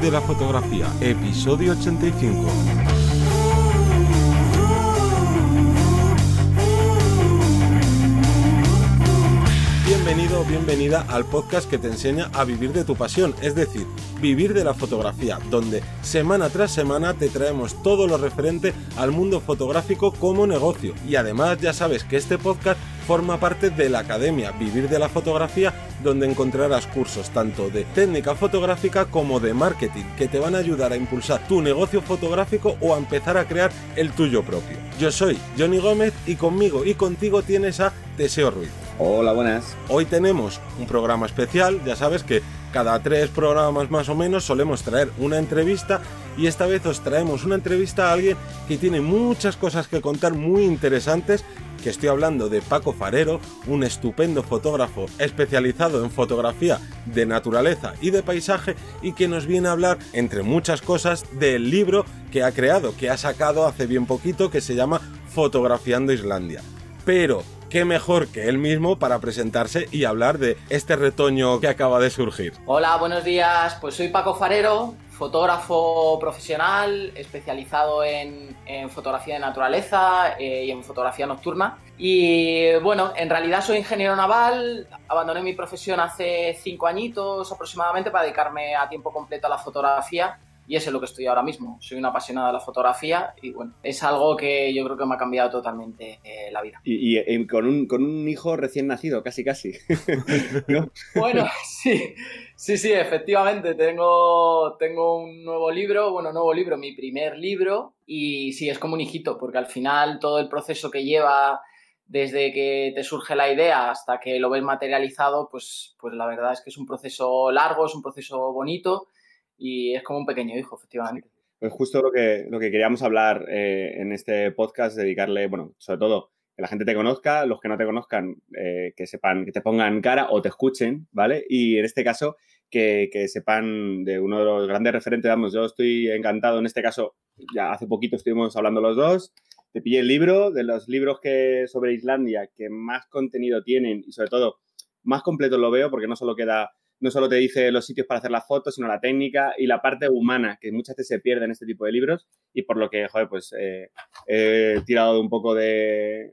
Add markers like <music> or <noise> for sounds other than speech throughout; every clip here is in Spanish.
De la fotografía, episodio 85. Bienvenido o bienvenida al podcast que te enseña a vivir de tu pasión, es decir, vivir de la fotografía, donde semana tras semana te traemos todo lo referente al mundo fotográfico como negocio. Y además ya sabes que este podcast forma parte de la Academia Vivir de la Fotografía, donde encontrarás cursos tanto de técnica fotográfica como de marketing, que te van a ayudar a impulsar tu negocio fotográfico o a empezar a crear el tuyo propio. Yo soy Johnny Gómez y conmigo y contigo tienes a Teseo Ruiz. Hola, buenas. Hoy tenemos un programa especial, ya sabes que cada tres programas más o menos solemos traer una entrevista y esta vez os traemos una entrevista a alguien que tiene muchas cosas que contar muy interesantes que estoy hablando de Paco Farero, un estupendo fotógrafo especializado en fotografía de naturaleza y de paisaje y que nos viene a hablar, entre muchas cosas, del libro que ha creado, que ha sacado hace bien poquito, que se llama Fotografiando Islandia. Pero, qué mejor que él mismo para presentarse y hablar de este retoño que acaba de surgir. Hola, buenos días. Pues soy Paco Farero, fotógrafo profesional especializado en, fotografía de naturaleza eh, y en fotografía nocturna. Y bueno, en realidad soy ingeniero naval, abandoné mi profesión hace cinco añitos aproximadamente para dedicarme a tiempo completo a la fotografía y eso es lo que estoy ahora mismo. Soy una apasionada de la fotografía y bueno, es algo que yo creo que me ha cambiado totalmente eh, la vida. Y, con, un, con, un, hijo recién nacido, casi casi. <laughs> Bueno, <laughs> sí, sí, sí, efectivamente. Tengo, tengo un nuevo libro, bueno, nuevo libro, mi primer libro y sí, es como un hijito porque al final todo el proceso que lleva desde que te surge la idea hasta que lo ves materializado, pues, pues la verdad es que es un proceso largo, es un proceso bonito y es como un pequeño hijo, efectivamente. Pues justo lo que, lo que queríamos hablar eh, en este podcast, dedicarle, bueno, sobre todo que la gente te conozca, los que no te conozcan, eh, que sepan, que te pongan cara o te escuchen, ¿vale? Y en este caso, que, que, sepan de uno de los grandes referentes, vamos, yo estoy encantado, en este caso, ya hace poquito estuvimos hablando los dos, te pillé el libro, de los libros que sobre Islandia que más contenido tienen y sobre todo más completo lo veo porque no solo queda no solo te dice los sitios para hacer las fotos, sino la técnica y la parte humana, que muchas veces se pierde en este tipo de libros y por lo que, joder, pues eh, he tirado un poco de,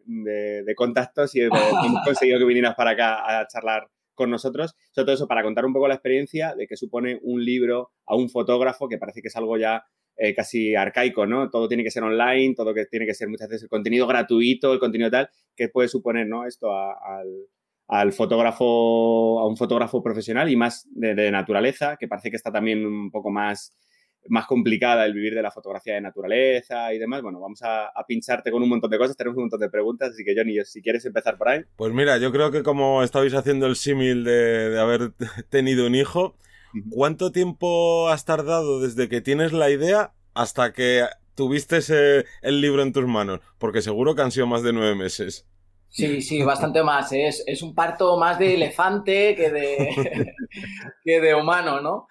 contactos y <laughs> hemos conseguido que vinieras para acá a charlar con nosotros, sobre todo eso para contar un poco la experiencia de que supone un libro a un fotógrafo, que parece que es algo ya eh, casi arcaico, ¿no? Todo tiene que ser online, todo que tiene que ser muchas veces el contenido gratuito, el contenido tal, que puede suponer, ¿no? Esto al al fotógrafo, a un fotógrafo profesional y más de, naturaleza, que parece que está también un poco más, más complicada el vivir de la fotografía de naturaleza y demás. Bueno, vamos a, pincharte con un montón de cosas, tenemos un montón de preguntas, así que Johnny, si quieres empezar por ahí. Pues mira, yo creo que como estabais haciendo el símil de, de haber <laughs> tenido un hijo, ¿cuánto tiempo has tardado desde que tienes la idea hasta que tuviste el libro en tus manos? Porque seguro que han sido más de nueve meses. Sí, sí, bastante más. ¿eh? Es, es un parto más de elefante que de, <laughs> que de humano, ¿no?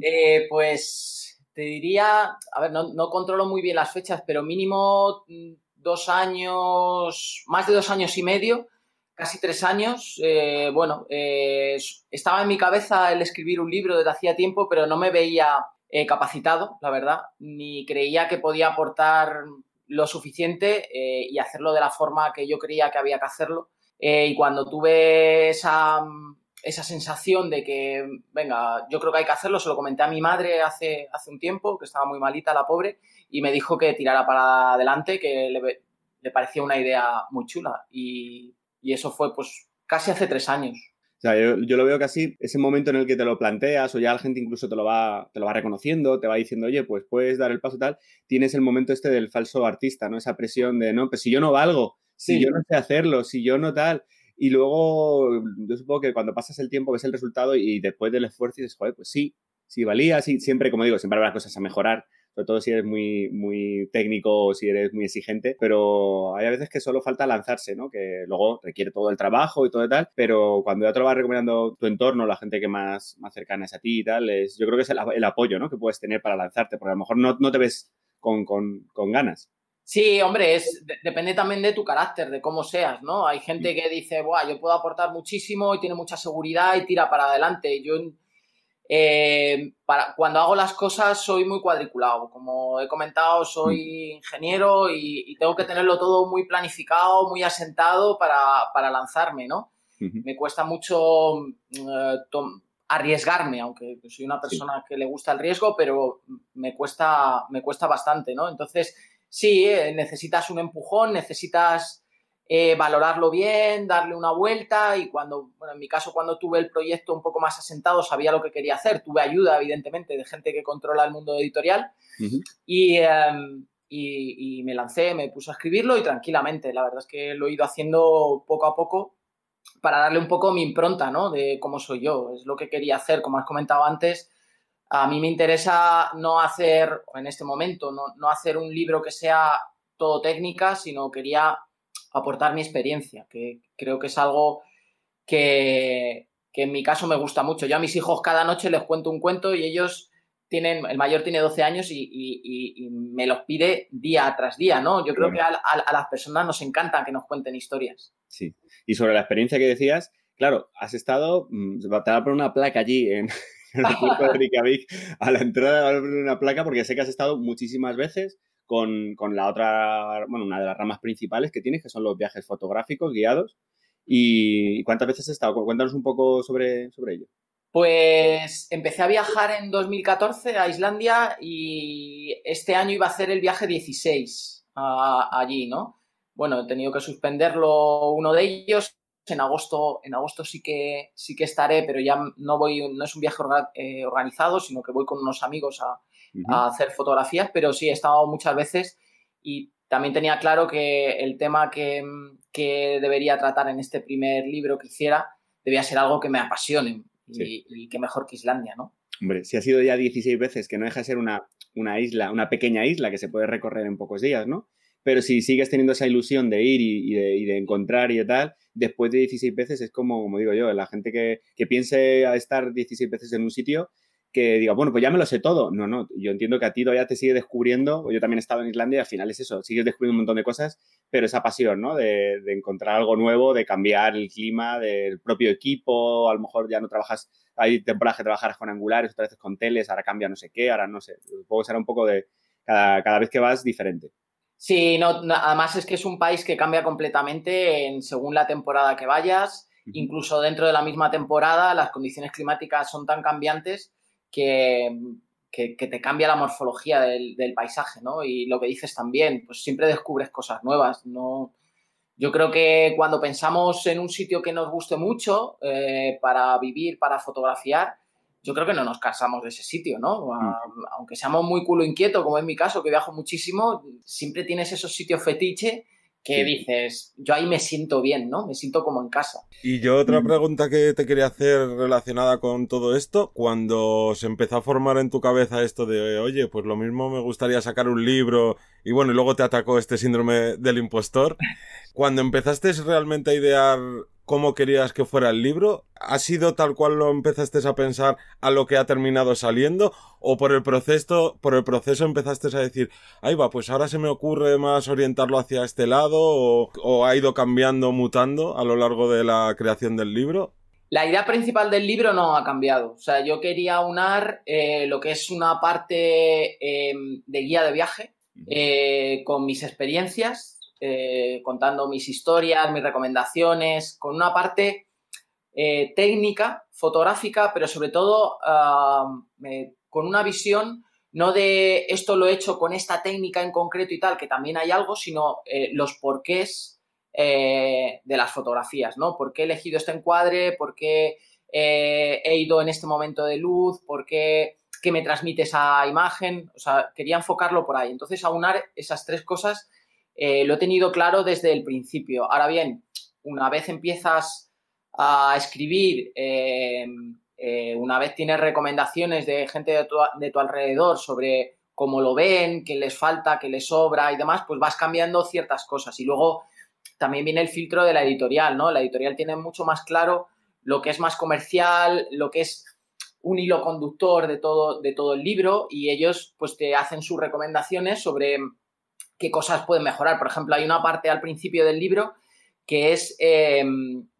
Eh, pues te diría, a ver, no, no, controlo muy bien las fechas, pero mínimo mm, dos años, más de dos años y medio, casi tres años. Eh, bueno, estaba en mi cabeza el escribir un libro desde hacía tiempo, pero no me veía capacitado, la verdad, ni creía que podía aportar lo suficiente eh, y hacerlo de la forma que yo creía que había que hacerlo. Eh, y cuando tuve esa, esa sensación de que, venga, yo creo que hay que hacerlo, se lo comenté a mi madre hace, hace un tiempo, que estaba muy malita la pobre, y me dijo que tirara para adelante, que le, le parecía una idea muy chula. Y, y eso fue pues casi hace tres años. O sea, yo, lo veo casi ese momento en el que te lo planteas o ya la gente incluso te lo va, te lo va reconociendo, te va diciendo, oye, pues puedes dar el paso tal, tienes el momento este del falso artista, ¿no? Esa presión de, no, pues si yo no valgo, si yo no sé hacerlo, si yo no tal. Y luego, yo supongo que cuando pasas el tiempo ves el resultado y después del esfuerzo dices, joder, pues sí, sí valía, sí, siempre, como digo, siempre habrá cosas a mejorar, sobre todo si eres muy, muy técnico o si eres muy exigente, pero hay a veces que solo falta lanzarse, ¿no? Que luego requiere todo el trabajo y todo y tal, pero cuando ya te lo vas recomendando tu entorno, la gente que más, más cercana es a ti y tal, es, yo creo que es el, apoyo, ¿no? Que puedes tener para lanzarte, porque a lo mejor no, no te ves con, con, con ganas. Sí, hombre, es, depende también de tu carácter, de cómo seas, ¿no? Hay gente que dice, Buah, yo puedo aportar muchísimo y tiene mucha seguridad y tira para adelante. Yo eh, para, cuando hago las cosas soy muy cuadriculado. Como he comentado, soy mm. ingeniero y, tengo que tenerlo todo muy planificado, muy asentado para, lanzarme, ¿no? Me cuesta mucho eh, arriesgarme, aunque soy una persona que le gusta el riesgo, pero me cuesta, me cuesta bastante, ¿no? Entonces, sí, eh, necesitas un empujón, necesitas eh, valorarlo bien, darle una vuelta y cuando, bueno, en mi caso cuando tuve el proyecto un poco más asentado sabía lo que quería hacer, tuve ayuda evidentemente de gente que controla el mundo editorial em, y, y, me lancé, me puse a escribirlo y tranquilamente, la verdad es que lo he ido haciendo poco a poco para darle un poco mi impronta, ¿no? De cómo soy yo, es lo que quería hacer, como has comentado antes. A mí me interesa no hacer, en este momento, no, no hacer un libro que sea todo técnica, sino quería aportar mi experiencia, que creo que es algo que, en mi caso me gusta mucho. Yo a mis hijos cada noche les cuento un cuento y ellos tienen, el mayor tiene 12 años y, me los pide día tras día, ¿no? Yo creo que a, las personas nos encanta que nos cuenten historias. Sí. Y sobre la experiencia que decías, claro, has estado, mm, te va a poner una placa allí en, el puerto de <laughs> Reykjavik, a la entrada va a poner una placa porque sé que has estado muchísimas veces con, la otra, bueno, una de las ramas principales que tienes, que son los viajes fotográficos guiados. ¿Y cuántas veces has estado? Cuéntanos un poco sobre, sobre ello. Pues empecé a viajar en 2014 a Islandia y este año iba a hacer el viaje 16 allí, ¿no? Bueno, he tenido que suspenderlo uno de ellos. En agosto, en agosto sí que sí que estaré, pero ya no voy, no es un viaje eh, organizado, sino que voy con unos amigos a, a hacer fotografías, pero sí he estado muchas veces y también tenía claro que el tema que, debería tratar en este primer libro que hiciera debía ser algo que me apasione y, que mejor que Islandia, ¿no? Hombre, si ha sido ya 16 veces, que no deja de ser una, una isla, una pequeña isla que se puede recorrer en pocos días, ¿no? Pero si sigues teniendo esa ilusión de ir y, de, encontrar y tal, después de 16 veces es como, como digo yo, la gente que, que piense a estar 16 veces en un sitio que diga, bueno, pues ya me lo sé todo. No, no, yo entiendo que a ti todavía te sigue descubriendo, yo también he estado en Islandia y al final es eso, sigues descubriendo un montón de cosas, pero esa pasión, ¿no? De, encontrar algo nuevo, de cambiar el clima del propio equipo, a lo mejor ya no trabajas, hay temporadas que trabajas con angulares, otras veces con teles, ahora cambia no sé qué, ahora no sé, supongo que será un poco de cada, vez que vas diferente. Sí, no, además es que es un país que cambia completamente en, según la temporada que vayas, incluso dentro de la misma temporada las condiciones climáticas son tan cambiantes que, te cambia la morfología del, paisaje, ¿no? Y lo que dices también, pues siempre descubres cosas nuevas, ¿no? Yo creo que cuando pensamos en un sitio que nos guste mucho eh, para vivir, para fotografiar, yo creo que no nos cansamos de ese sitio, ¿no? Mm. Aunque seamos muy culo inquieto, como es mi caso, que viajo muchísimo, siempre tienes esos sitios fetiche que dices, yo ahí me siento bien, ¿no? Me siento como en casa. Y yo otra mm. pregunta que te quería hacer relacionada con todo esto, cuando se empezó a formar en tu cabeza esto de, oye, pues lo mismo me gustaría sacar un libro y bueno, y luego te atacó este síndrome del impostor, <laughs> cuando empezaste realmente a idear cómo querías que fuera el libro? ¿Ha sido tal cual lo empezaste a pensar a lo que ha terminado saliendo? ¿O por el proceso, por el proceso empezaste a decir, ahí va, pues ahora se me ocurre más orientarlo hacia este lado? ¿O, ha ido cambiando, mutando a lo largo de la creación del libro? La idea principal del libro no ha cambiado. O sea, yo quería unar eh, lo que es una parte eh, de guía de viaje eh, con mis experiencias eh, contando mis historias, mis recomendaciones, con una parte eh, técnica, fotográfica, pero sobre todo con una visión no de esto lo he hecho con esta técnica en concreto y tal, que también hay algo, sino eh, los porqués de las fotografías, ¿no? ¿Por qué he elegido este encuadre? ¿Por qué he ido en este momento de luz? ¿Por qué, qué me transmite esa imagen? O sea, quería enfocarlo por ahí. Entonces, aunar esas tres cosas eh, lo he tenido claro desde el principio. Ahora bien, una vez empiezas a escribir, em, eh, una vez tienes recomendaciones de gente de tu, alrededor sobre cómo lo ven, qué les falta, qué les sobra y demás, pues vas cambiando ciertas cosas. Y luego también viene el filtro de la editorial, ¿no? La editorial tiene mucho más claro lo que es más comercial, lo que es un hilo conductor de todo, de todo el libro y ellos pues te hacen sus recomendaciones sobre qué cosas pueden mejorar. Por ejemplo, hay una parte al principio del libro que es eh,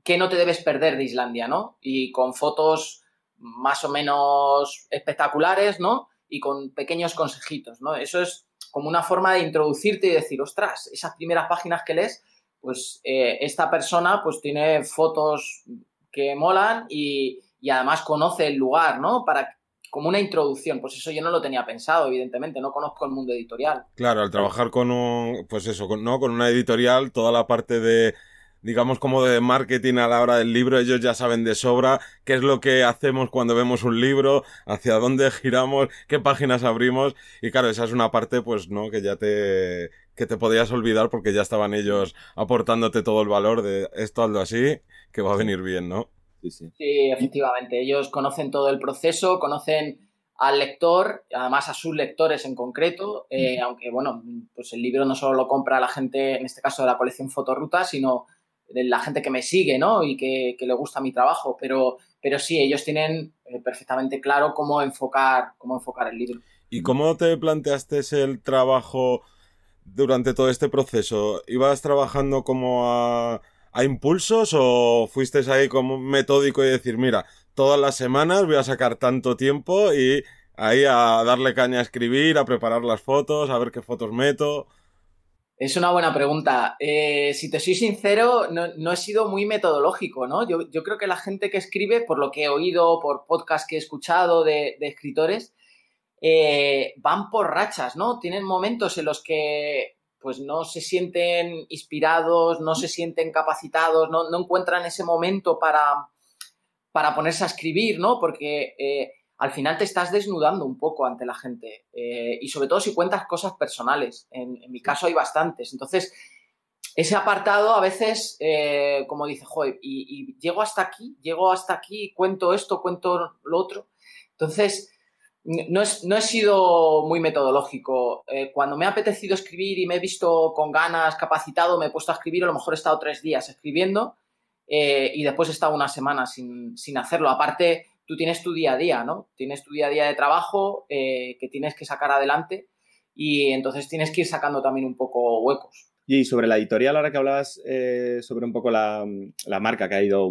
qué no te debes perder de Islandia, ¿no? Y con fotos más o menos espectaculares, ¿no? Y con pequeños consejitos, ¿no? Eso es como una forma de introducirte y decir, ostras, esas primeras páginas que lees, pues eh, esta persona pues tiene fotos que molan y, y, además conoce el lugar, ¿no? Para como una introducción, pues eso yo no lo tenía pensado, evidentemente, no conozco el mundo editorial. Claro, al trabajar con un, pues eso, ¿no? Con una editorial, toda la parte de digamos, como de marketing a la hora del libro, ellos ya saben de sobra qué es lo que hacemos cuando vemos un libro, hacia dónde <laughs> giramos, qué páginas abrimos, y claro, esa es una parte, pues, ¿no? Que ya te, que te podías olvidar porque ya estaban ellos aportándote todo el valor de esto, algo así, que va a venir bien, ¿no? Sí, sí. sí, efectivamente. Ellos conocen todo el proceso, conocen al lector, además a sus lectores en concreto, eh, aunque bueno, pues el libro no solo lo compra la gente, en este caso de la colección Fotoruta, sino de la gente que me sigue, ¿no? Y que, le gusta mi trabajo, pero, pero sí, ellos tienen eh, perfectamente claro cómo enfocar, cómo enfocar el libro. ¿Y cómo te planteaste el trabajo durante todo este proceso? ¿Ibas trabajando como a, a impulsos o fuiste ahí como metódico y decir, mira, todas las semanas voy a sacar tanto tiempo y ahí a darle caña a escribir, a preparar las fotos, a ver qué fotos meto? Es una buena pregunta. Eh, si te soy sincero, no, he sido muy metodológico, ¿no? Yo, creo que la gente que escribe, por lo que he oído, por podcast que he escuchado de, escritores, eh, van por rachas, ¿no? Tienen momentos en los que pues no se sienten inspirados, no se sienten capacitados, no, encuentran ese momento para, para ponerse a escribir, ¿no? Porque eh, al final te estás desnudando un poco ante la gente. Eh, y sobre todo si cuentas cosas personales. En, mi caso hay bastantes. Entonces, ese apartado a veces, eh, como dice, joder, y, llego hasta aquí, llego hasta aquí, cuento esto, cuento lo otro. Entonces, no, no he sido muy metodológico. Eh, cuando me ha apetecido escribir y me he visto con ganas, capacitado, me he puesto a escribir, a lo mejor he estado tres días escribiendo y después he estado una semana sin, sin hacerlo. Aparte, tú tienes tu día a día, ¿no? Tienes tu día a día de trabajo eh, que tienes que sacar adelante y entonces tienes que ir sacando también un poco huecos. Y sobre la editorial, ahora que hablabas eh, sobre un poco la, marca que ha ido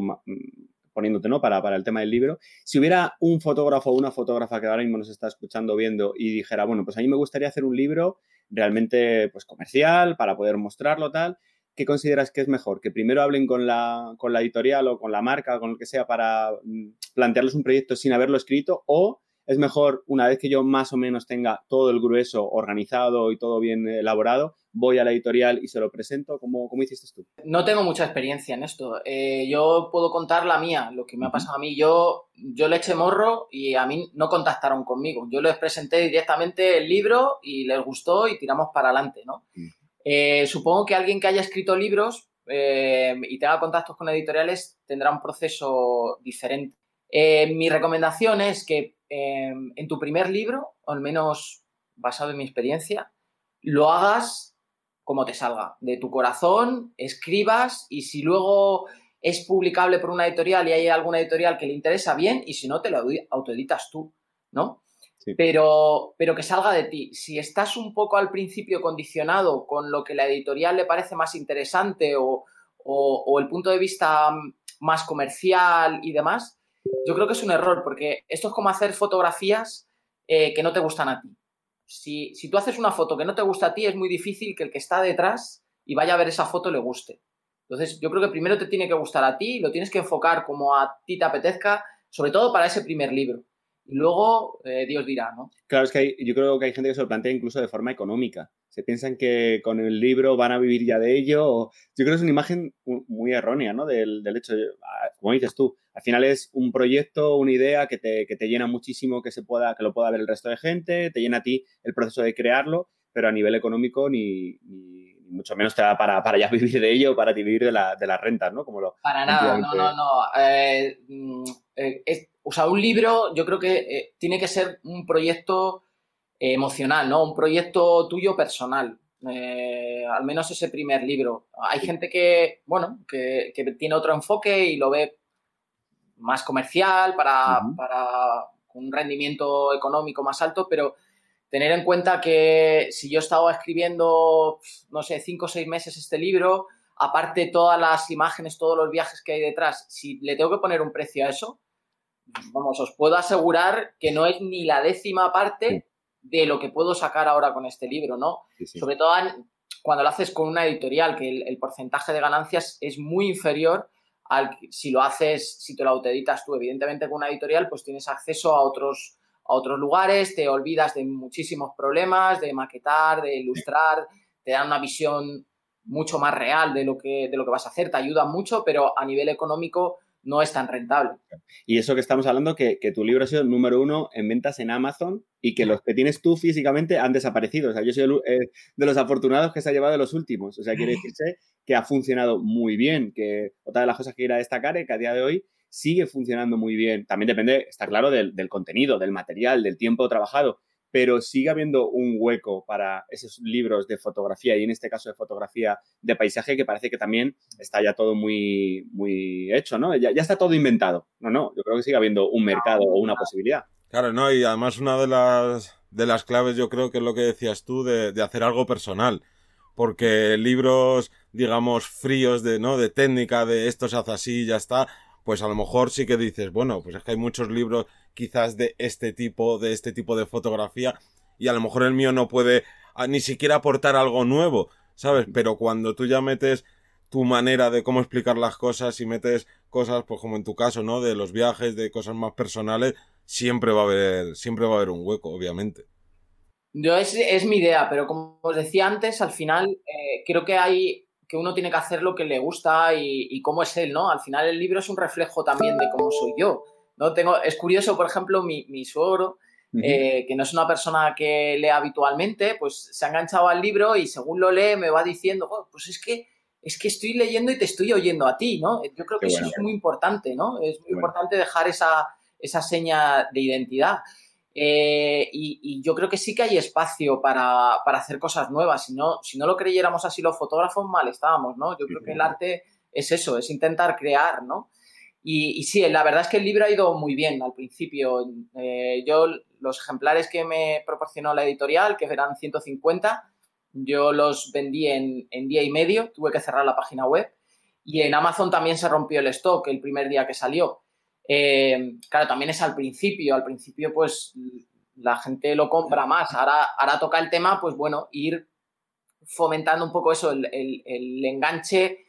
poniéndote, ¿no? Para, para, el tema del libro. Si hubiera un fotógrafo o una fotógrafa que ahora mismo nos está escuchando, viendo y dijera, bueno, pues a mí me gustaría hacer un libro realmente pues comercial para poder mostrarlo tal, ¿qué consideras que es mejor? ¿Que primero hablen con la, con la editorial o con la marca, con lo que sea, para mm, plantearles un proyecto sin haberlo escrito? ¿O es mejor, una vez que yo más o menos tenga todo el grueso organizado y todo bien elaborado, voy a la editorial y se lo presento? ¿Cómo, cómo hiciste tú? No tengo mucha experiencia en esto. Eh, yo puedo contar la mía, lo que me ha pasado a mí. Yo, yo le eché morro y a mí no contactaron conmigo. Yo les presenté directamente el libro y les gustó y tiramos para adelante, ¿no? Eh, supongo que alguien que haya escrito libros eh, y tenga contactos con editoriales tendrá un proceso diferente. Eh, mi recomendación es que en tu primer libro, o al menos basado en mi experiencia, lo hagas como te salga, de tu corazón, escribas y si luego es publicable por una editorial y hay alguna editorial que le interesa bien y si no te lo autoeditas tú, ¿no? Pero, pero que salga de ti. Si estás un poco al principio condicionado con lo que la editorial le parece más interesante o, el punto de vista más comercial y demás, yo creo que es un error, porque esto es como hacer fotografías eh, que no te gustan a ti. Si, si, tú haces una foto que no te gusta a ti, es muy difícil que el que está detrás y vaya a ver esa foto le guste. Entonces, yo creo que primero te tiene que gustar a ti, lo tienes que enfocar como a ti te apetezca, sobre todo para ese primer libro y luego eh, Dios dirá, ¿no? Claro, es que yo creo que hay gente que se lo plantea incluso de forma económica. Se piensan que con el libro van a vivir ya de ello. Yo creo que es una imagen muy errónea, ¿no? Del, hecho, ah, como dices tú, al final es un proyecto, una idea que te, que te, llena muchísimo, que, se pueda, que lo pueda ver el resto de gente, te llena a ti el proceso de crearlo, pero a nivel económico ni, ni mucho menos te da para, para ya <laughs> vivir de ello, para vivir de, la, de las rentas, ¿no? Como lo, para nada, no, no, no. Eh, mm, eh, es, o sea, un libro yo creo que eh, tiene que ser un proyecto eh, emocional, ¿no? Un proyecto tuyo personal. Eh, al menos ese primer libro. Hay gente que, bueno, que, tiene otro enfoque y lo ve más comercial para, para un rendimiento económico más alto, pero tener en cuenta que si yo estaba escribiendo, no sé, cinco o seis meses este libro, aparte todas las imágenes, todos los viajes que hay detrás, si le tengo que poner un precio a eso, vamos, os puedo asegurar que no es ni la décima parte de lo que puedo sacar ahora con este libro, ¿no? Sobre todo cuando lo haces con una editorial, que el, porcentaje de ganancias es muy inferior al si lo haces, si te lo autoeditas tú. Evidentemente con una editorial pues tienes acceso a otros, a otros lugares, te olvidas de muchísimos problemas, de maquetar, de ilustrar, te dan una visión mucho más real de lo que, de lo que vas a hacer, te ayuda mucho, pero a nivel económico no es tan rentable. Y eso que estamos hablando, que, tu libro ha sido el número uno en ventas en Amazon y que los que tienes tú físicamente han desaparecido. O sea, yo soy eh, de los afortunados que se ha llevado de los últimos. O sea, quiere decirse que ha funcionado muy bien, que otra de las cosas que quiero destacar es que a día de hoy sigue funcionando muy bien. También depende, está claro, del, del contenido, del material, del tiempo trabajado pero sigue habiendo un hueco para esos libros de fotografía y en este caso de fotografía de paisaje que parece que también está ya todo muy, muy hecho, ¿no? Ya, está todo inventado. No, no, yo creo que sigue habiendo un mercado o una posibilidad. Claro, no, y además una de las, de las claves yo creo que es lo que decías tú de, de hacer algo personal. Porque libros, digamos, fríos de, ¿no? De técnica, de esto se hace así, ya está, pues a lo mejor sí que dices, bueno, pues es que hay muchos libros quizás de este tipo, de este tipo de fotografía, y a lo mejor el mío no puede ah, ni siquiera aportar algo nuevo, ¿sabes? Pero cuando tú ya metes tu manera de cómo explicar las cosas y metes cosas, pues como en tu caso, ¿no? De los viajes, de cosas más personales, siempre va a haber, siempre va a haber un hueco, obviamente. Yo es, es mi idea, pero como os decía antes, al final eh, creo que hay que uno tiene que hacer lo que le gusta y, y cómo es él, ¿no? Al final el libro es un reflejo también de cómo soy yo. ¿No? Tengo, es curioso, por ejemplo, mi, mi suegro, eh, que no es una persona que lee habitualmente, pues se ha enganchado al libro y según lo lee me va diciendo, oh, pues es que, es que estoy leyendo y te estoy oyendo a ti, ¿no? Yo creo que eso es muy importante, ¿no? Es muy importante dejar esa, esa seña de identidad. Eh, y, yo creo que sí que hay espacio para, para, hacer cosas nuevas. Si no, si no lo creyéramos así los fotógrafos, mal estábamos, ¿no? Yo creo que el arte es eso, es intentar crear, ¿no? Y, sí, la verdad es que el libro ha ido muy bien al principio. Eh, yo, los ejemplares que me proporcionó la editorial, que eran 150, yo los vendí en, día y medio, tuve que cerrar la página web. Y en Amazon también se rompió el stock el primer día que salió. Eh, claro, también es al principio. Al principio, pues la gente lo compra más. Ahora, ahora toca el tema, pues bueno, ir fomentando un poco eso, el, el enganche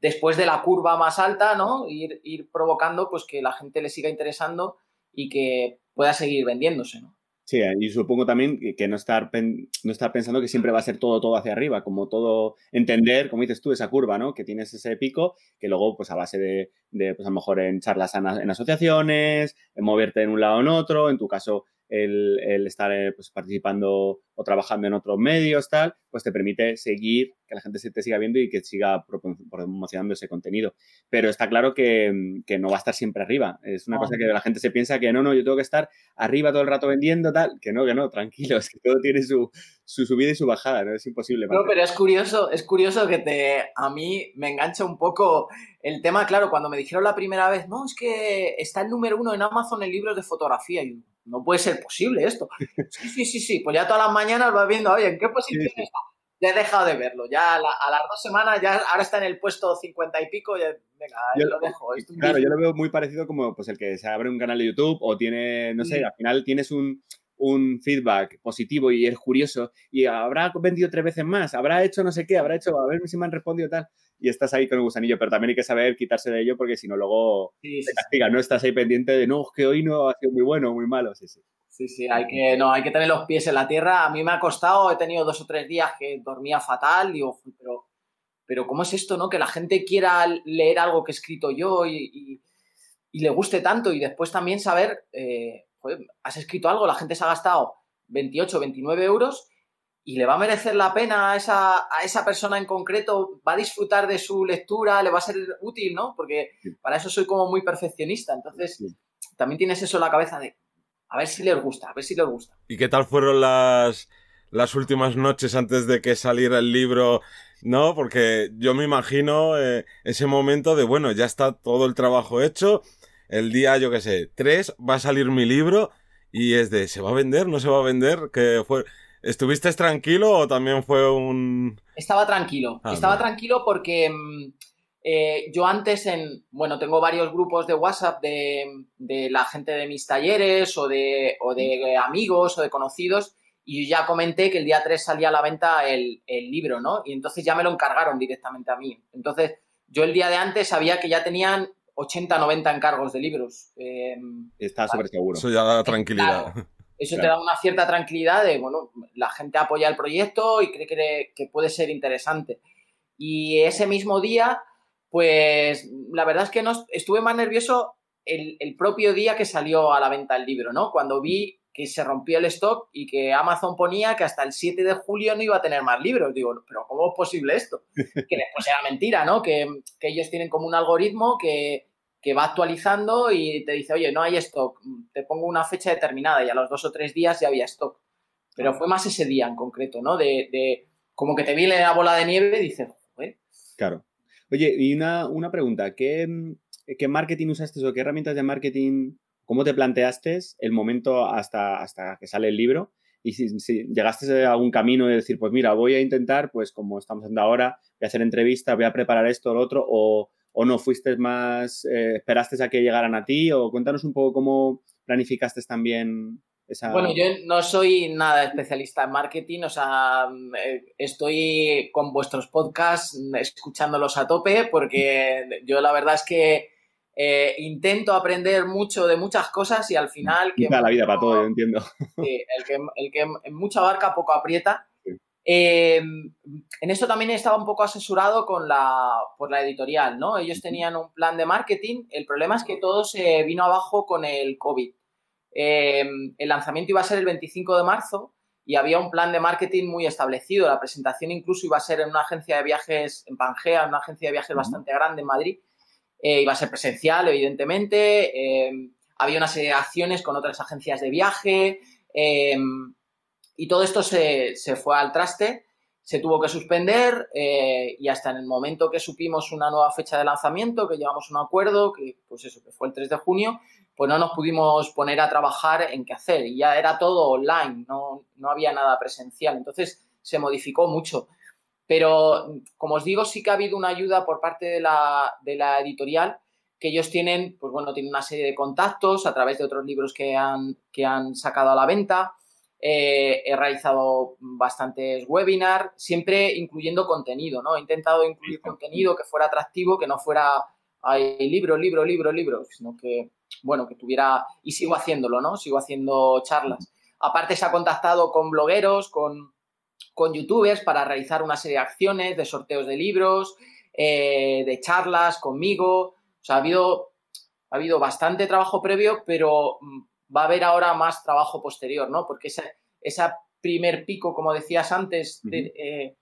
después de la curva más alta, ¿no? Ir, ir provocando pues que la gente le siga interesando y que pueda seguir vendiéndose, ¿no? Sí, y supongo también que no estar, no estar pensando que siempre va a ser todo, todo hacia arriba, como todo, entender, como dices tú, esa curva, ¿no? Que tienes ese pico, que luego, pues a base de, de pues a lo mejor en charlas en, en asociaciones, en moverte en un lado o en otro, en tu caso, el, estar eh, pues, participando o trabajando en otros medios, tal, pues te permite seguir, que la gente se te siga viendo y que siga promocionando ese contenido. Pero está claro que, no va a estar siempre arriba. Es una cosa que la gente se piensa que no, no, yo tengo que estar arriba todo el rato vendiendo, tal, que no, que no, tranquilo, <laughs> es que todo tiene su, subida y su bajada, ¿no? Es imposible. No, pero es curioso, es curioso que te, a mí me engancha un poco el tema, claro, cuando me dijeron la primera vez, no, es que está el número uno en Amazon en libros de fotografía. Y no puede ser posible esto. <laughs> Sí, sí, sí, sí. Pues ya todas las mañanas vas viendo, oye, ¿en qué posición está? Ya he dejado de verlo. Ya a, las dos semanas, ya ahora está en el puesto cincuenta y pico. Ya, venga, yo lo dejo. claro, yo lo veo muy parecido como pues el que se abre un canal de YouTube o tiene, no sé, al final tienes un, un feedback positivo y eres curioso y habrá vendido tres veces más, habrá hecho no sé qué, habrá hecho, a ver si me han respondido tal y estás ahí con el gusanillo, pero también hay que saber quitarse de ello porque si no luego te castiga, no estás ahí pendiente de no, que hoy no ha sido muy bueno o muy malo, sí, sí. Sí, sí, hay que, no, hay que tener los pies en la tierra. A mí me ha costado, he tenido dos o tres días que dormía fatal, digo, pero, pero ¿cómo es esto, no? Que la gente quiera leer algo que he escrito yo y, le guste tanto y después también saber, eh, has escrito algo, la gente se ha gastado 28, 29 euros y le va a merecer la pena a esa, a esa persona en concreto, va a disfrutar de su lectura, le va a ser útil, ¿no? Porque para eso soy como muy perfeccionista. Entonces, también tienes eso en la cabeza de, a ver si les gusta, a ver si les gusta. ¿Y qué tal fueron las, las últimas noches antes de que saliera el libro? No, porque yo me imagino eh, ese momento de, bueno, ya está todo el trabajo hecho, el día, yo qué sé, tres, va a salir mi libro y es de, ¿se va a vender? ¿No se va a vender? Que fue ¿Estuviste tranquilo o también fue un...? Estaba tranquilo. Ah, estaba tranquilo porque mm, eh, yo antes en, bueno, tengo varios grupos de WhatsApp de, la gente de mis talleres o de, o de amigos o de conocidos y ya comenté que el día 3 salía a la venta el, libro, ¿no? Y entonces ya me lo encargaron directamente a mí. Entonces, yo el día de antes sabía que ya tenían 80, 90 encargos de libros. Eh, Está súper seguro. Eso ya da tranquilidad. Eso te da una cierta tranquilidad de, bueno, la gente apoya el proyecto y cree que, que puede ser interesante. Y ese mismo día, pues la verdad es que no, estuve más nervioso el, el, propio día que salió a la venta el libro, ¿no? Cuando vi que se rompió el stock y que Amazon ponía que hasta el 7 de julio no iba a tener más libros. Digo, pero ¿cómo es posible esto? <laughs> Que después era mentira, ¿no? Que, ellos tienen como un algoritmo que, va actualizando y te dice, oye, no hay stock, te pongo una fecha determinada y a los dos o tres días ya había stock. Pero fue más ese día en concreto, ¿no? De, como que te viene la bola de nieve y dices, Joder. Claro. Oye, y una, una pregunta, ¿qué, ¿qué marketing usaste o qué herramientas de marketing ¿Cómo te planteaste el momento hasta, hasta que sale el libro? Y si, llegaste a algún camino de decir, pues mira, voy a intentar, pues como estamos haciendo ahora, voy a hacer entrevistas, voy a preparar esto o lo otro, o, no fuiste más, eh, esperaste a que llegaran a ti, o cuéntanos un poco cómo planificaste también esa... Bueno, yo no soy nada especialista en marketing, o sea, eh, estoy con vuestros podcasts escuchándolos a tope, porque yo la verdad es que eh, intento aprender mucho de muchas cosas y al final... Que la vida para todo, yo entiendo. <laughs> el, que, el que en mucha barca poco aprieta. Em, en eso también estaba un poco asesorado con la, por la editorial, ¿no? Ellos tenían un plan de marketing, el problema es que todo se vino abajo con el COVID. Em, el lanzamiento iba a ser el 25 de marzo y había un plan de marketing muy establecido. La presentación incluso iba a ser en una agencia de viajes en Pangea, una agencia de viajes bastante grande en Madrid. Eh, iba a ser presencial, evidentemente. Eh, había una serie de acciones con otras agencias de viaje. Eh, y todo esto se, fue al traste, se tuvo que suspender y hasta en el momento que supimos una nueva fecha de lanzamiento, que llevamos un acuerdo, que pues eso, que fue el 3 de junio, pues no nos pudimos poner a trabajar en qué hacer. Y ya era todo online, no, no había nada presencial. Entonces se modificó mucho. Pero, como os digo, sí que ha habido una ayuda por parte de la, editorial, que ellos tienen, pues bueno, tienen una serie de contactos a través de otros libros que han, que han sacado a la venta. Eh, he realizado bastantes webinars, siempre incluyendo contenido, ¿no? He intentado incluir contenido que fuera atractivo, que no fuera hay libro, libro, libro, libro, sino que, bueno, que tuviera, y sigo haciéndolo, ¿no? Sigo haciendo charlas. Aparte se ha contactado con blogueros, con, con youtubers para realizar una serie de acciones, de sorteos de libros, eh, de charlas conmigo. O sea, ha habido, ha habido bastante trabajo previo, pero mm, va a haber ahora más trabajo posterior, ¿no? Porque ese, primer pico, como decías antes, eh,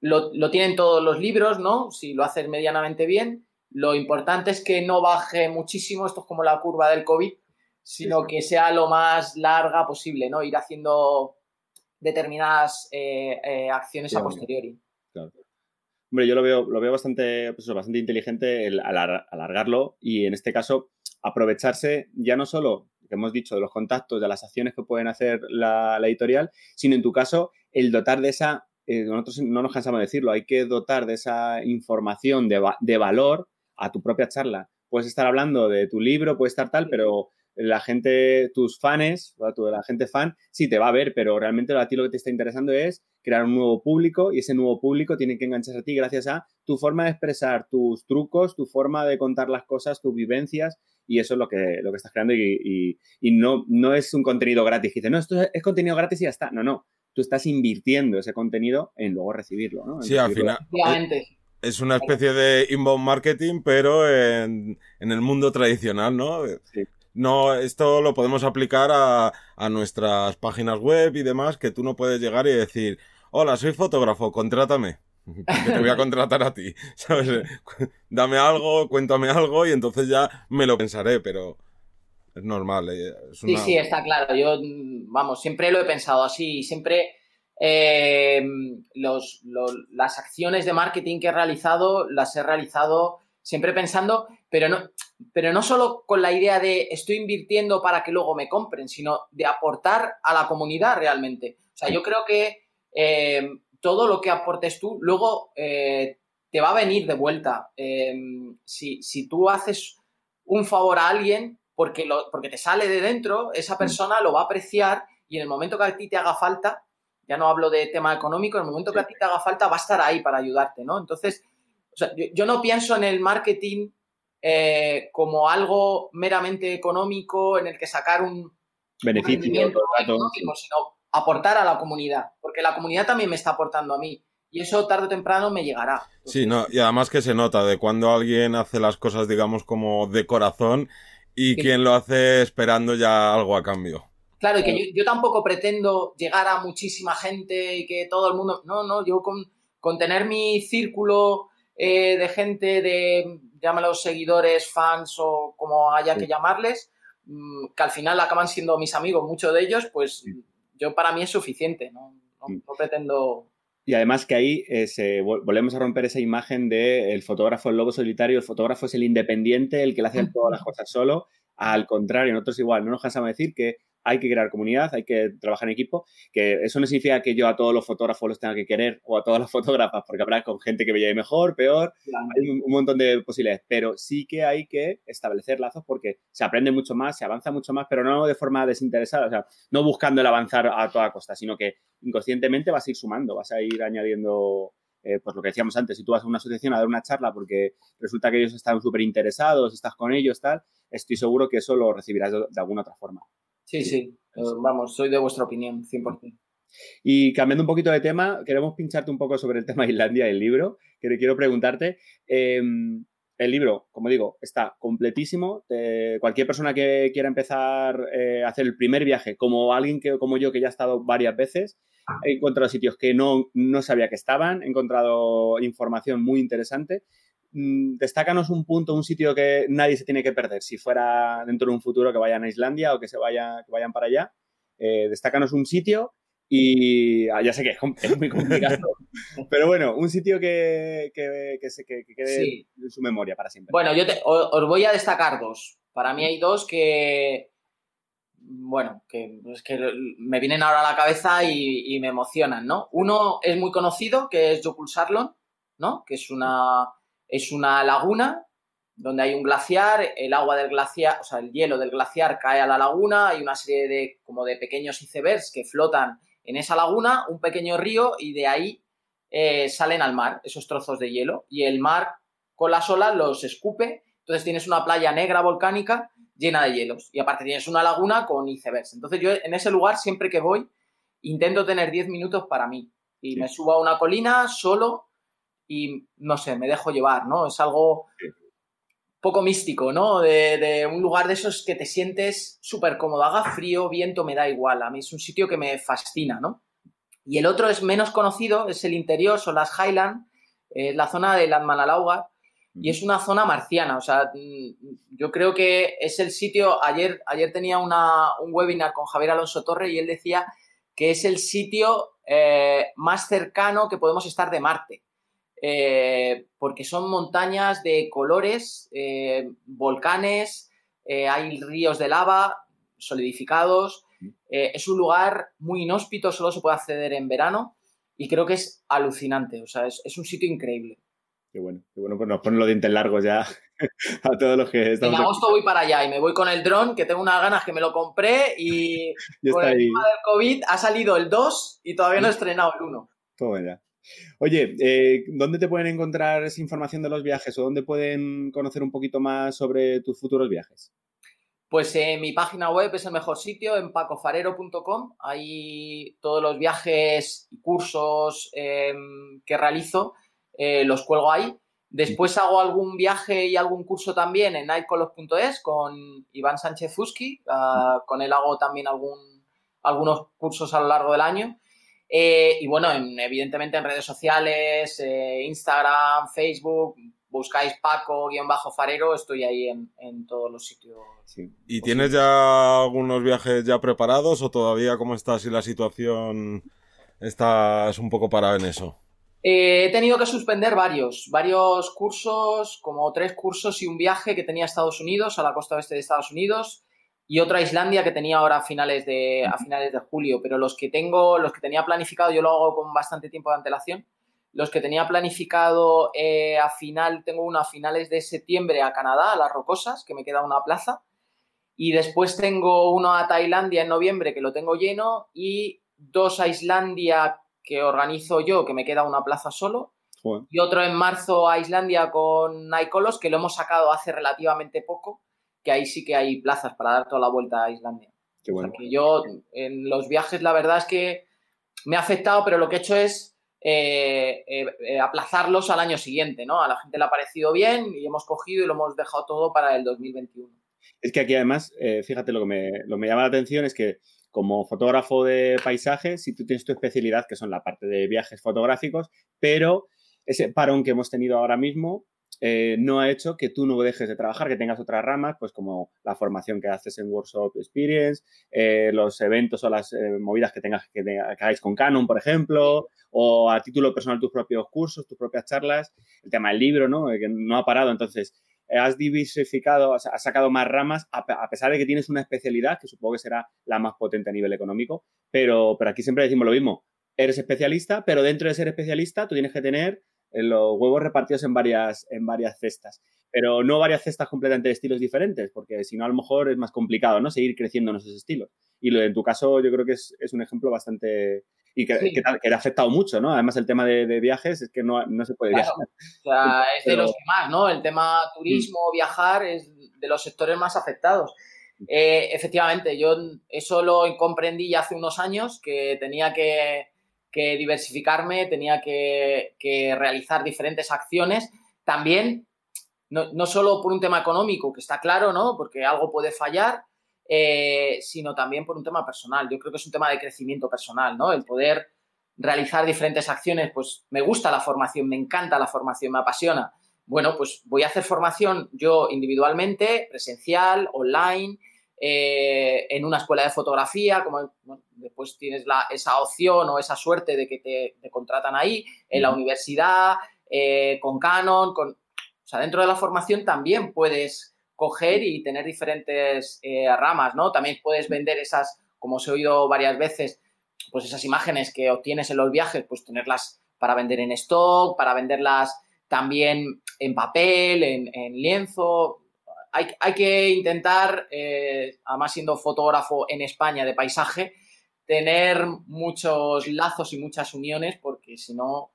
lo, tienen todos los libros, ¿no? Si lo haces medianamente bien. Lo importante es que no baje muchísimo, esto es como la curva del COVID, sino que sea lo más larga posible, ¿no? Ir haciendo determinadas eh, eh, acciones a posteriori. Hombre, yo lo veo, lo veo bastante, pues bastante inteligente el alargarlo y en este caso aprovecharse ya no solo, que hemos dicho, de los contactos, de las acciones que pueden hacer la, editorial, sino en tu caso el dotar de esa, eh, nosotros no nos cansamos de decirlo, hay que dotar de esa información de, de valor a tu propia charla. Puedes estar hablando de tu libro, puede estar tal, pero la gente, tus fans, la gente fan, sí te va a ver, pero realmente a ti lo que te está interesando es crear un nuevo público y ese nuevo público tiene que engancharse a ti gracias a tu forma de expresar tus trucos, tu forma de contar las cosas, tus vivencias y eso es lo que, lo que estás creando y, no, no es un contenido gratis. Dice, no, esto es contenido gratis y ya está. No, no. Tú estás invirtiendo ese contenido en luego recibirlo, ¿no? sí, al final. Es una especie de inbound marketing, pero en, en el mundo tradicional, ¿no? Sí. No, esto lo podemos aplicar a, nuestras páginas web y demás, que tú no puedes llegar y decir, hola, soy fotógrafo, contrátame. Que te voy a contratar a ti, <laughs> ¿sabes? Dame algo, cuéntame algo y entonces ya me lo pensaré, pero es normal. Eh, sí, sí, está claro. Yo, vamos, siempre lo he pensado así. Siempre eh, las acciones de marketing que he realizado las he realizado siempre pensando, pero no, pero no solo con la idea de estoy invirtiendo para que luego me compren, sino de aportar a la comunidad realmente. O sea, yo creo que eh, todo lo que aportes tú luego eh, te va a venir de vuelta. Em, si, si, tú haces un favor a alguien porque, lo, porque te sale de dentro, esa mm. persona lo va a apreciar y en el momento que a ti te haga falta, ya no hablo de tema económico, en el momento que a ti te haga falta va a estar ahí para ayudarte, ¿no? Entonces, yo, no pienso en el marketing eh, como algo meramente económico en el que sacar un beneficio sino aportar a la comunidad, porque la comunidad también me está aportando a mí. Y eso tarde o temprano me llegará. sí, no, y además que se nota de cuando alguien hace las cosas, digamos, como de corazón y quien lo hace esperando ya algo a cambio. Claro, y que yo, tampoco pretendo llegar a muchísima gente y que todo el mundo. No, no, yo con, con tener mi círculo eh, de gente de, llámalo seguidores, fans o como haya que llamarles, mm, que al final acaban siendo mis amigos, muchos de ellos, pues yo para mí es suficiente, no, no, pretendo. Y además que ahí eh, volvemos a romper esa imagen de el fotógrafo, el lobo solitario, el fotógrafo es el independiente, el que le hace todas las cosas solo. Al contrario, nosotros igual, no nos cansamos de decir que hay que crear comunidad, hay que trabajar en equipo, que eso no significa que yo a todos los fotógrafos los tenga que querer o a todas las <laughs> fotógrafas, porque habrá con gente que me lleve mejor, peor, hay un, montón de posibilidades, pero sí que hay que establecer lazos porque se aprende mucho más, se avanza mucho más, pero no de forma desinteresada, o sea, no buscando el avanzar a toda costa, sino que inconscientemente vas a ir sumando, vas a ir añadiendo eh, pues lo que decíamos antes, si tú vas a una asociación a dar una charla porque resulta que ellos están súper interesados, estás con ellos, tal, estoy seguro que eso lo recibirás de alguna otra forma. Sí, sí, eh, vamos, soy de vuestra opinión, 100%. Y cambiando un poquito de tema, queremos pincharte un poco sobre el tema de Islandia y el libro, que quiero preguntarte. Em, el libro, como digo, está completísimo. cualquier persona que quiera empezar eh, a hacer el primer viaje, como alguien que, como yo, que ya ha estado varias veces, he encontrado sitios que no, no sabía que estaban, he encontrado información muy interesante destácanos un punto, un sitio que nadie se tiene que perder. Si fuera dentro de un futuro que vayan a Islandia o que se vaya, que vayan para allá, eh, destácanos un sitio y ah, ya sé que es, muy complicado, <laughs> pero bueno, un sitio que, que, que, que quede en su memoria para siempre. Bueno, yo os voy a destacar dos. Para mí hay dos que, bueno, que, que me vienen ahora a la cabeza y, me emocionan, ¿no? Uno es muy conocido, que es Jokul Sarlon, ¿no? Que es una es una laguna donde hay un glaciar, el agua del glaciar, o sea, el hielo del glaciar cae a la laguna, hay una serie de como de pequeños icebergs que flotan en esa laguna, un pequeño río y de ahí eh, salen al mar esos trozos de hielo y el mar con las olas los escupe, entonces tienes una playa negra volcánica llena de hielos y aparte tienes una laguna con icebergs. Entonces yo en ese lugar siempre que voy intento tener 10 minutos para mí y me subo a una colina solo y no sé, me dejo llevar, ¿no? Es algo poco místico, ¿no? De, un lugar de esos que te sientes súper cómodo, haga frío, viento, me da igual. A mí es un sitio que me fascina, ¿no? Y el otro es menos conocido, es el interior, son las Highland, es la zona de Landmanalauga, y es una zona marciana. O sea, yo creo que es el sitio. Ayer, ayer tenía un webinar con Javier Alonso Torre y él decía que es el sitio eh, más cercano que podemos estar de Marte. Eh, porque son montañas de colores, eh, volcanes, eh, hay ríos de lava solidificados. es un lugar muy inhóspito, solo se puede acceder en verano y creo que es alucinante, o sea, es, un sitio increíble. Qué bueno, qué bueno, pues nos ponen los dientes largos ya <laughs> a todos los que estamos. En agosto voy para allá y me voy con el dron, que tengo unas ganas que me lo compré y <laughs> con el tema del COVID ha salido el 2 y todavía no he estrenado el 1. Toma ya. Oye, eh, ¿dónde te pueden encontrar esa información de los viajes o dónde pueden conocer un poquito más sobre tus futuros viajes? Pues eh, mi página web es el mejor sitio, en pacofarero.com. Ahí todos los viajes y cursos em, que realizo eh, los cuelgo ahí. Después hago algún viaje y algún curso también en nightcolos.es con Iván Sánchez Fuski. Ah, con él hago también algunos cursos a lo largo del año. Eh, y bueno, evidentemente en redes sociales, eh, Instagram, Facebook, buscáis Paco-Farero, estoy ahí en, todos los sitios. ¿Y tienes ya algunos viajes ya preparados o todavía cómo está si la situación está es un poco parada en eso? Eh, he tenido que suspender varios, varios cursos, como tres cursos y un viaje que tenía a Estados Unidos, a la costa oeste de Estados Unidos y otra Islandia que tenía ahora a finales de, a finales de julio, pero los que tengo, los que tenía planificado, yo lo hago con bastante tiempo de antelación, los que tenía planificado eh, a final, tengo una a finales de septiembre a Canadá, a las Rocosas, que me queda una plaza. Y después tengo uno a Tailandia en noviembre, que lo tengo lleno, y dos a Islandia que organizo yo, que me queda una plaza solo. Y otro en marzo a Islandia con Naikolos, que lo hemos sacado hace relativamente poco, que ahí sí que hay plazas para dar toda la vuelta a Islandia. Qué bueno. yo en los viajes la verdad es que me ha afectado, pero lo que he hecho es eh, eh, eh, aplazarlos al año siguiente, ¿no? A la gente le ha parecido bien y hemos cogido y lo hemos dejado todo para el 2021. Es que aquí además, fíjate, lo que, me, lo que me llama la atención es que como fotógrafo de paisajes, si tú tienes tu especialidad, que son la parte de viajes fotográficos, pero ese parón que hemos tenido ahora mismo eh, no ha hecho que tú no dejes de trabajar, que tengas otras ramas, pues como la formación que haces en Workshop Experience, eh, los eventos o las eh, movidas que tengas que, hagáis con Canon, por ejemplo, o a título personal tus propios cursos, tus propias charlas, el tema del libro, ¿no? Que no ha parado. Entonces, has diversificado, has, sacado más ramas, a, pesar de que tienes una especialidad, que supongo que será la más potente a nivel económico, pero, pero aquí siempre decimos lo mismo. Eres especialista, pero dentro de ser especialista tú tienes que tener los huevos repartidos en varias, en varias cestas. Pero no varias cestas completamente de estilos diferentes, porque si no, a lo mejor es más complicado, ¿no? Seguir creciendo en esos estilos. Y lo, en tu caso, yo creo que es, un ejemplo bastante. Y que, que, te ha afectado mucho, ¿no? Además, el tema de, viajes es que no, se puede viajar. O sea, <laughs> es de los que más, ¿no? El tema turismo, mm. viajar, es de los sectores más afectados. Eh, efectivamente, yo eso lo comprendí ya hace unos años, que tenía que que diversificarme, tenía que, realizar diferentes acciones. También, no, solo por un tema económico, que está claro, ¿no? Porque algo puede fallar, eh, sino también por un tema personal. Yo creo que es un tema de crecimiento personal, ¿no? El poder realizar diferentes acciones, pues me gusta la formación, me encanta la formación, me apasiona. Bueno, pues voy a hacer formación yo individualmente, presencial, online, eh, en una escuela de fotografía, como después tienes esa opción o esa suerte de que te, contratan ahí, en la universidad, eh, con Canon, con... O sea, dentro de la formación también puedes coger y tener diferentes eh, ramas, ¿no? También puedes vender esas, como os he oído varias veces, pues esas imágenes que obtienes en los viajes, pues tenerlas para vender en stock, para venderlas también en papel, en, en lienzo, hay, que intentar, eh, además siendo fotógrafo en España de paisaje, tener muchos lazos y muchas uniones, porque si no...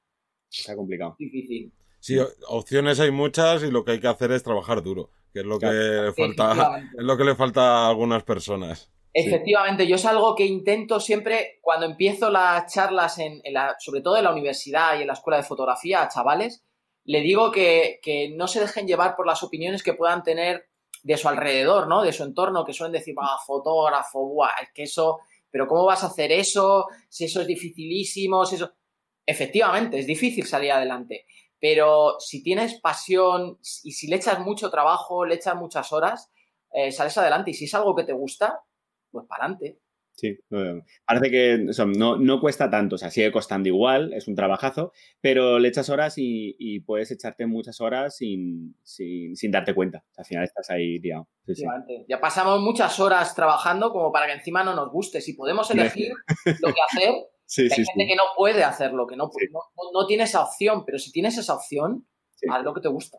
Está complicado. Difícil. Sí, opciones hay muchas y lo que hay que hacer es trabajar duro, que es lo que le falta, es lo que le falta a algunas personas. Efectivamente, yo es algo que intento siempre cuando empiezo las charlas, en, la, sobre todo en la universidad y en la escuela de fotografía, a chavales, le digo que, no se dejen llevar por las opiniones que puedan tener de su alrededor, ¿no? De su entorno, que suelen decir, ah, fotógrafo, buah, es que eso, pero ¿cómo vas a hacer eso? Si eso es dificilísimo, si eso... Efectivamente, es difícil salir adelante, pero si tienes pasión y si le echas mucho trabajo, le echas muchas horas, eh, sales adelante. Y si es algo que te gusta, pues para adelante. Sí, parece que no, cuesta tanto, o sea, sigue costando igual, es un trabajazo, pero le echas horas y, puedes echarte muchas horas sin, darte cuenta. al final estás ahí, digamos. Ya pasamos muchas horas trabajando como para que encima no nos guste. Si podemos elegir lo que hacer, <laughs> hay gente que no puede hacerlo, que no, no, tiene esa opción, pero si tienes esa opción, haz lo que te gusta.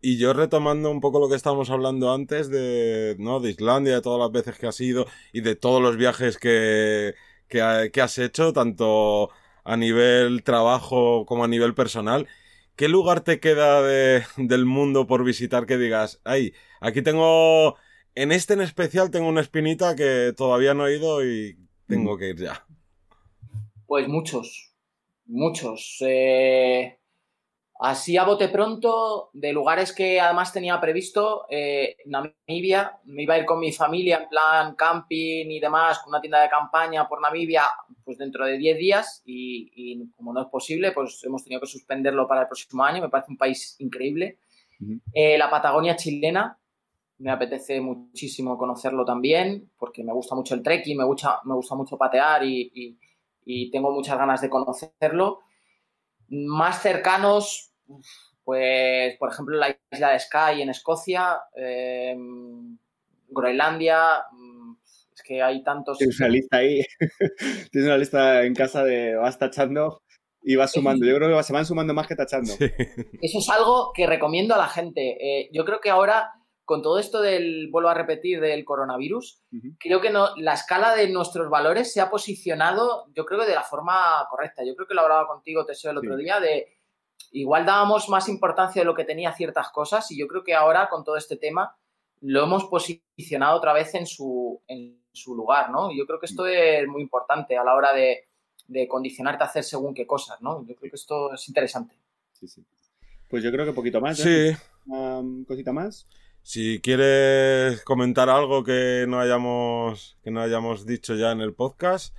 Y yo retomando un poco lo que estábamos hablando antes de, ¿no? de Islandia, de todas las veces que has ido y de todos los viajes que, que, has hecho, tanto a nivel trabajo como a nivel personal, ¿qué lugar te queda del mundo por visitar que digas, ay, aquí tengo, en este en especial tengo una espinita que todavía no he ido y tengo que ir ya? Pues muchos, muchos. Eh, Así a bote pronto, de lugares que además tenía previsto, eh, Namibia, me iba a ir con mi familia en plan camping y demás, con una tienda de campaña por Namibia, pues dentro de 10 días y, como no es posible, pues hemos tenido que suspenderlo para el próximo año, me parece un país increíble. Eh, la Patagonia chilena, me apetece muchísimo conocerlo también, porque me gusta mucho el trekking, me gusta, me gusta mucho patear y, y tengo muchas ganas de conocerlo. Más cercanos, pues, por ejemplo, la isla de Skye en Escocia, em, Groenlandia, mm, es que hay tantos... Tienes una lista ahí, <laughs> tienes una lista en casa de vas tachando y vas sumando. Yo creo que se van sumando más que tachando. Eso es algo que recomiendo a la gente. Eh, yo creo que ahora, con todo esto del, vuelvo a repetir, del coronavirus, creo que no, la escala de nuestros valores se ha posicionado, yo creo que de la forma correcta. Yo creo que lo hablaba contigo, Teseo, el otro día, de igual dábamos más importancia de lo que tenía ciertas cosas y yo creo que ahora con todo este tema lo hemos posicionado otra vez en su, en su lugar, ¿no? Y yo creo que esto es muy importante a la hora de, condicionarte a hacer según qué cosas, ¿no? Yo creo que esto es interesante. Sí, sí. Pues yo creo que poquito más. ¿eh? Sí. cosita más. Si quieres comentar algo que no hayamos que no hayamos dicho ya en el podcast.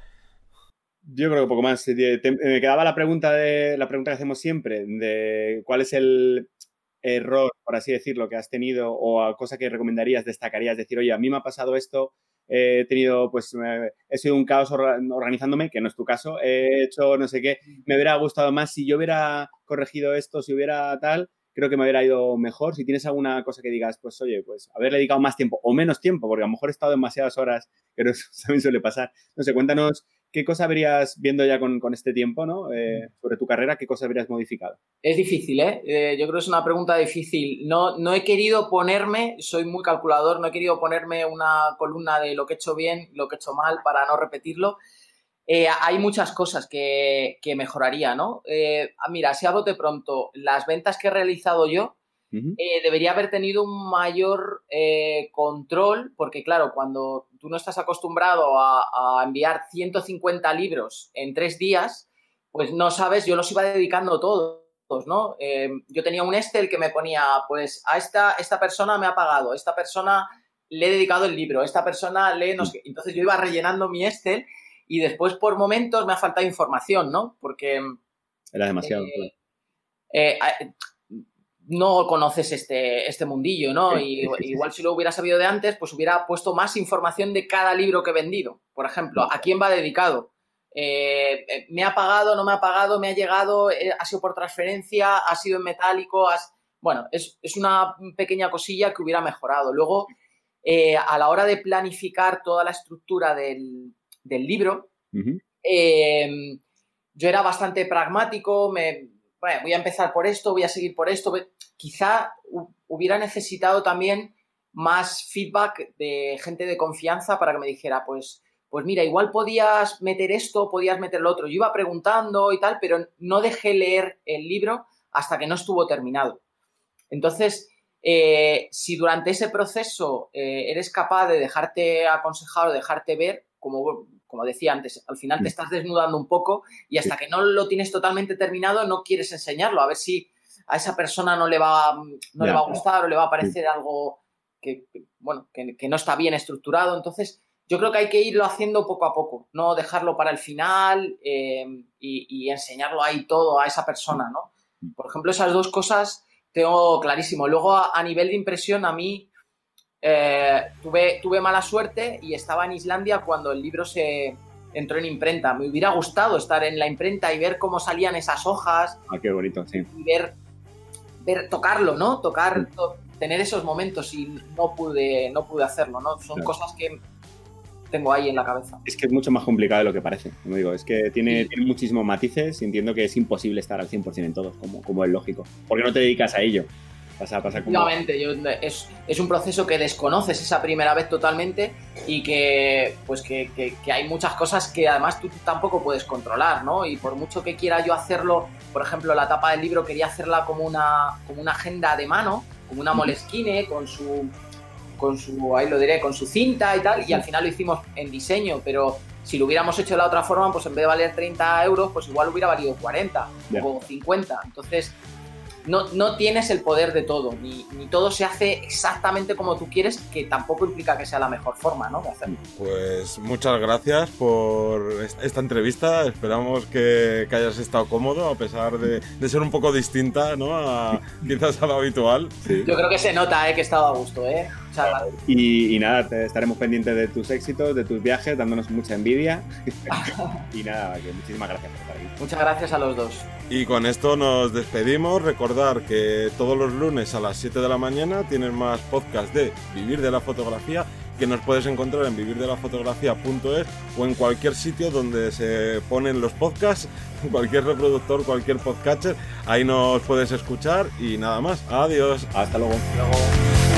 Yo creo que poco más. Me quedaba la pregunta de la pregunta que hacemos siempre de cuál es el error, por así decirlo, que has tenido o cosa que recomendarías, destacarías, decir, oye, a mí me ha pasado esto, he tenido, pues, he sido un caos organizándome, que no es tu caso, he hecho no sé qué, me hubiera gustado más si yo hubiera corregido esto, si hubiera tal, creo que me hubiera ido mejor. Si tienes alguna cosa que digas, pues oye, pues haberle dedicado más tiempo o menos tiempo, porque a lo mejor he estado demasiadas horas, pero eso <laughs> también suele pasar. No sé, cuéntanos ¿qué cosa habrías, viendo ya con, este tiempo, ¿no? Eh, sobre tu carrera, qué cosa habrías modificado? Es difícil, ¿eh? ¿eh? Yo creo que es una pregunta difícil. No, no he querido ponerme, soy muy calculador, no he querido ponerme una columna de lo que he hecho bien, lo que he hecho mal, para no repetirlo. Eh, hay muchas cosas que, que mejoraría, ¿no? mira, si a bote pronto, las ventas que he realizado yo, eh, debería haber tenido un mayor eh, control, porque claro, cuando tú no estás acostumbrado a, enviar 150 libros en tres días, pues no sabes, yo los iba dedicando todos, ¿no? Eh, yo tenía un Excel que me ponía, pues a esta, esta persona me ha pagado, esta persona le he dedicado el libro, esta persona lee, no sé, entonces yo iba rellenando mi Excel y después por momentos me ha faltado información, ¿no? Porque... Era demasiado no conoces este, este mundillo, ¿no? Y, igual si lo hubiera sabido de antes, pues hubiera puesto más información de cada libro que he vendido. Por ejemplo, ¿a quién va dedicado? Eh, eh, ¿Me ha pagado, no me ha pagado, me ha llegado, eh, ha sido por transferencia, ha sido en metálico? Bueno, es, una pequeña cosilla que hubiera mejorado. Luego, a la hora de planificar toda la estructura del, libro, yo era bastante pragmático, me, voy a empezar por esto, voy a seguir por esto. Quizá hubiera necesitado también más feedback de gente de confianza para que me dijera, pues, pues mira, igual podías meter esto, podías meter lo otro. Yo iba preguntando y tal, pero no dejé leer el libro hasta que no estuvo terminado. Entonces, eh, si durante ese proceso eh, eres capaz de dejarte aconsejar o dejarte ver, como como decía antes, al final te estás desnudando un poco y hasta que no lo tienes totalmente terminado no quieres enseñarlo, a ver si a esa persona no le va, no le va a gustar o le va a parecer algo que, bueno, que, no está bien estructurado. Entonces, yo creo que hay que irlo haciendo poco a poco, no dejarlo para el final eh, y, enseñarlo ahí todo a esa persona, ¿no? Por ejemplo, esas dos cosas tengo clarísimo. Luego, a nivel de impresión, a mí eh, tuve, tuve mala suerte y estaba en Islandia cuando el libro se entró en imprenta. Me hubiera gustado estar en la imprenta y ver cómo salían esas hojas. Ah, qué bonito, sí. Y ver, ver tocarlo, ¿no? Tocar, tener esos momentos y no pude, no pude hacerlo, ¿no? Son cosas que tengo ahí en la cabeza. Es que es mucho más complicado de lo que parece, como digo. Es que tiene, tiene muchísimos matices y entiendo que es imposible estar al 100% en todos, como, como es lógico. Porque no te dedicas a ello. Pasa, pasa es, es, un proceso que desconoces esa primera vez totalmente y que, pues que, que, hay muchas cosas que además tú tampoco puedes controlar, ¿no? Y por mucho que quiera yo hacerlo, por ejemplo, la tapa del libro quería hacerla como una, como una agenda de mano, como una molesquine, con su, con su, ahí lo diré, con su cinta y tal, y al final lo hicimos en diseño, pero si lo hubiéramos hecho de la otra forma, pues en vez de valer 30 euros, pues igual hubiera valido 40 o 50. Entonces, no, tienes el poder de todo, ni, todo se hace exactamente como tú quieres, que tampoco implica que sea la mejor forma ¿no? de hacerlo. Pues muchas gracias por esta entrevista, esperamos que, hayas estado cómodo a pesar de, ser un poco distinta ¿no? a, quizás a lo habitual. Yo creo que se nota ¿eh? que he estado a gusto. ¿eh? Y, nada, estaremos pendientes de tus éxitos, de tus viajes, dándonos mucha envidia. <laughs> y nada, que muchísimas gracias por estar aquí. Muchas gracias a los dos. Y con esto nos despedimos. Recordar que todos los lunes a las 7 de la mañana tienen más podcast de Vivir de la Fotografía que nos puedes encontrar en vivirdelafotografía.es o en cualquier sitio donde se ponen los podcasts, <laughs> cualquier reproductor, cualquier podcatcher, ahí nos puedes escuchar y nada más. Adiós. Hasta luego. Luego.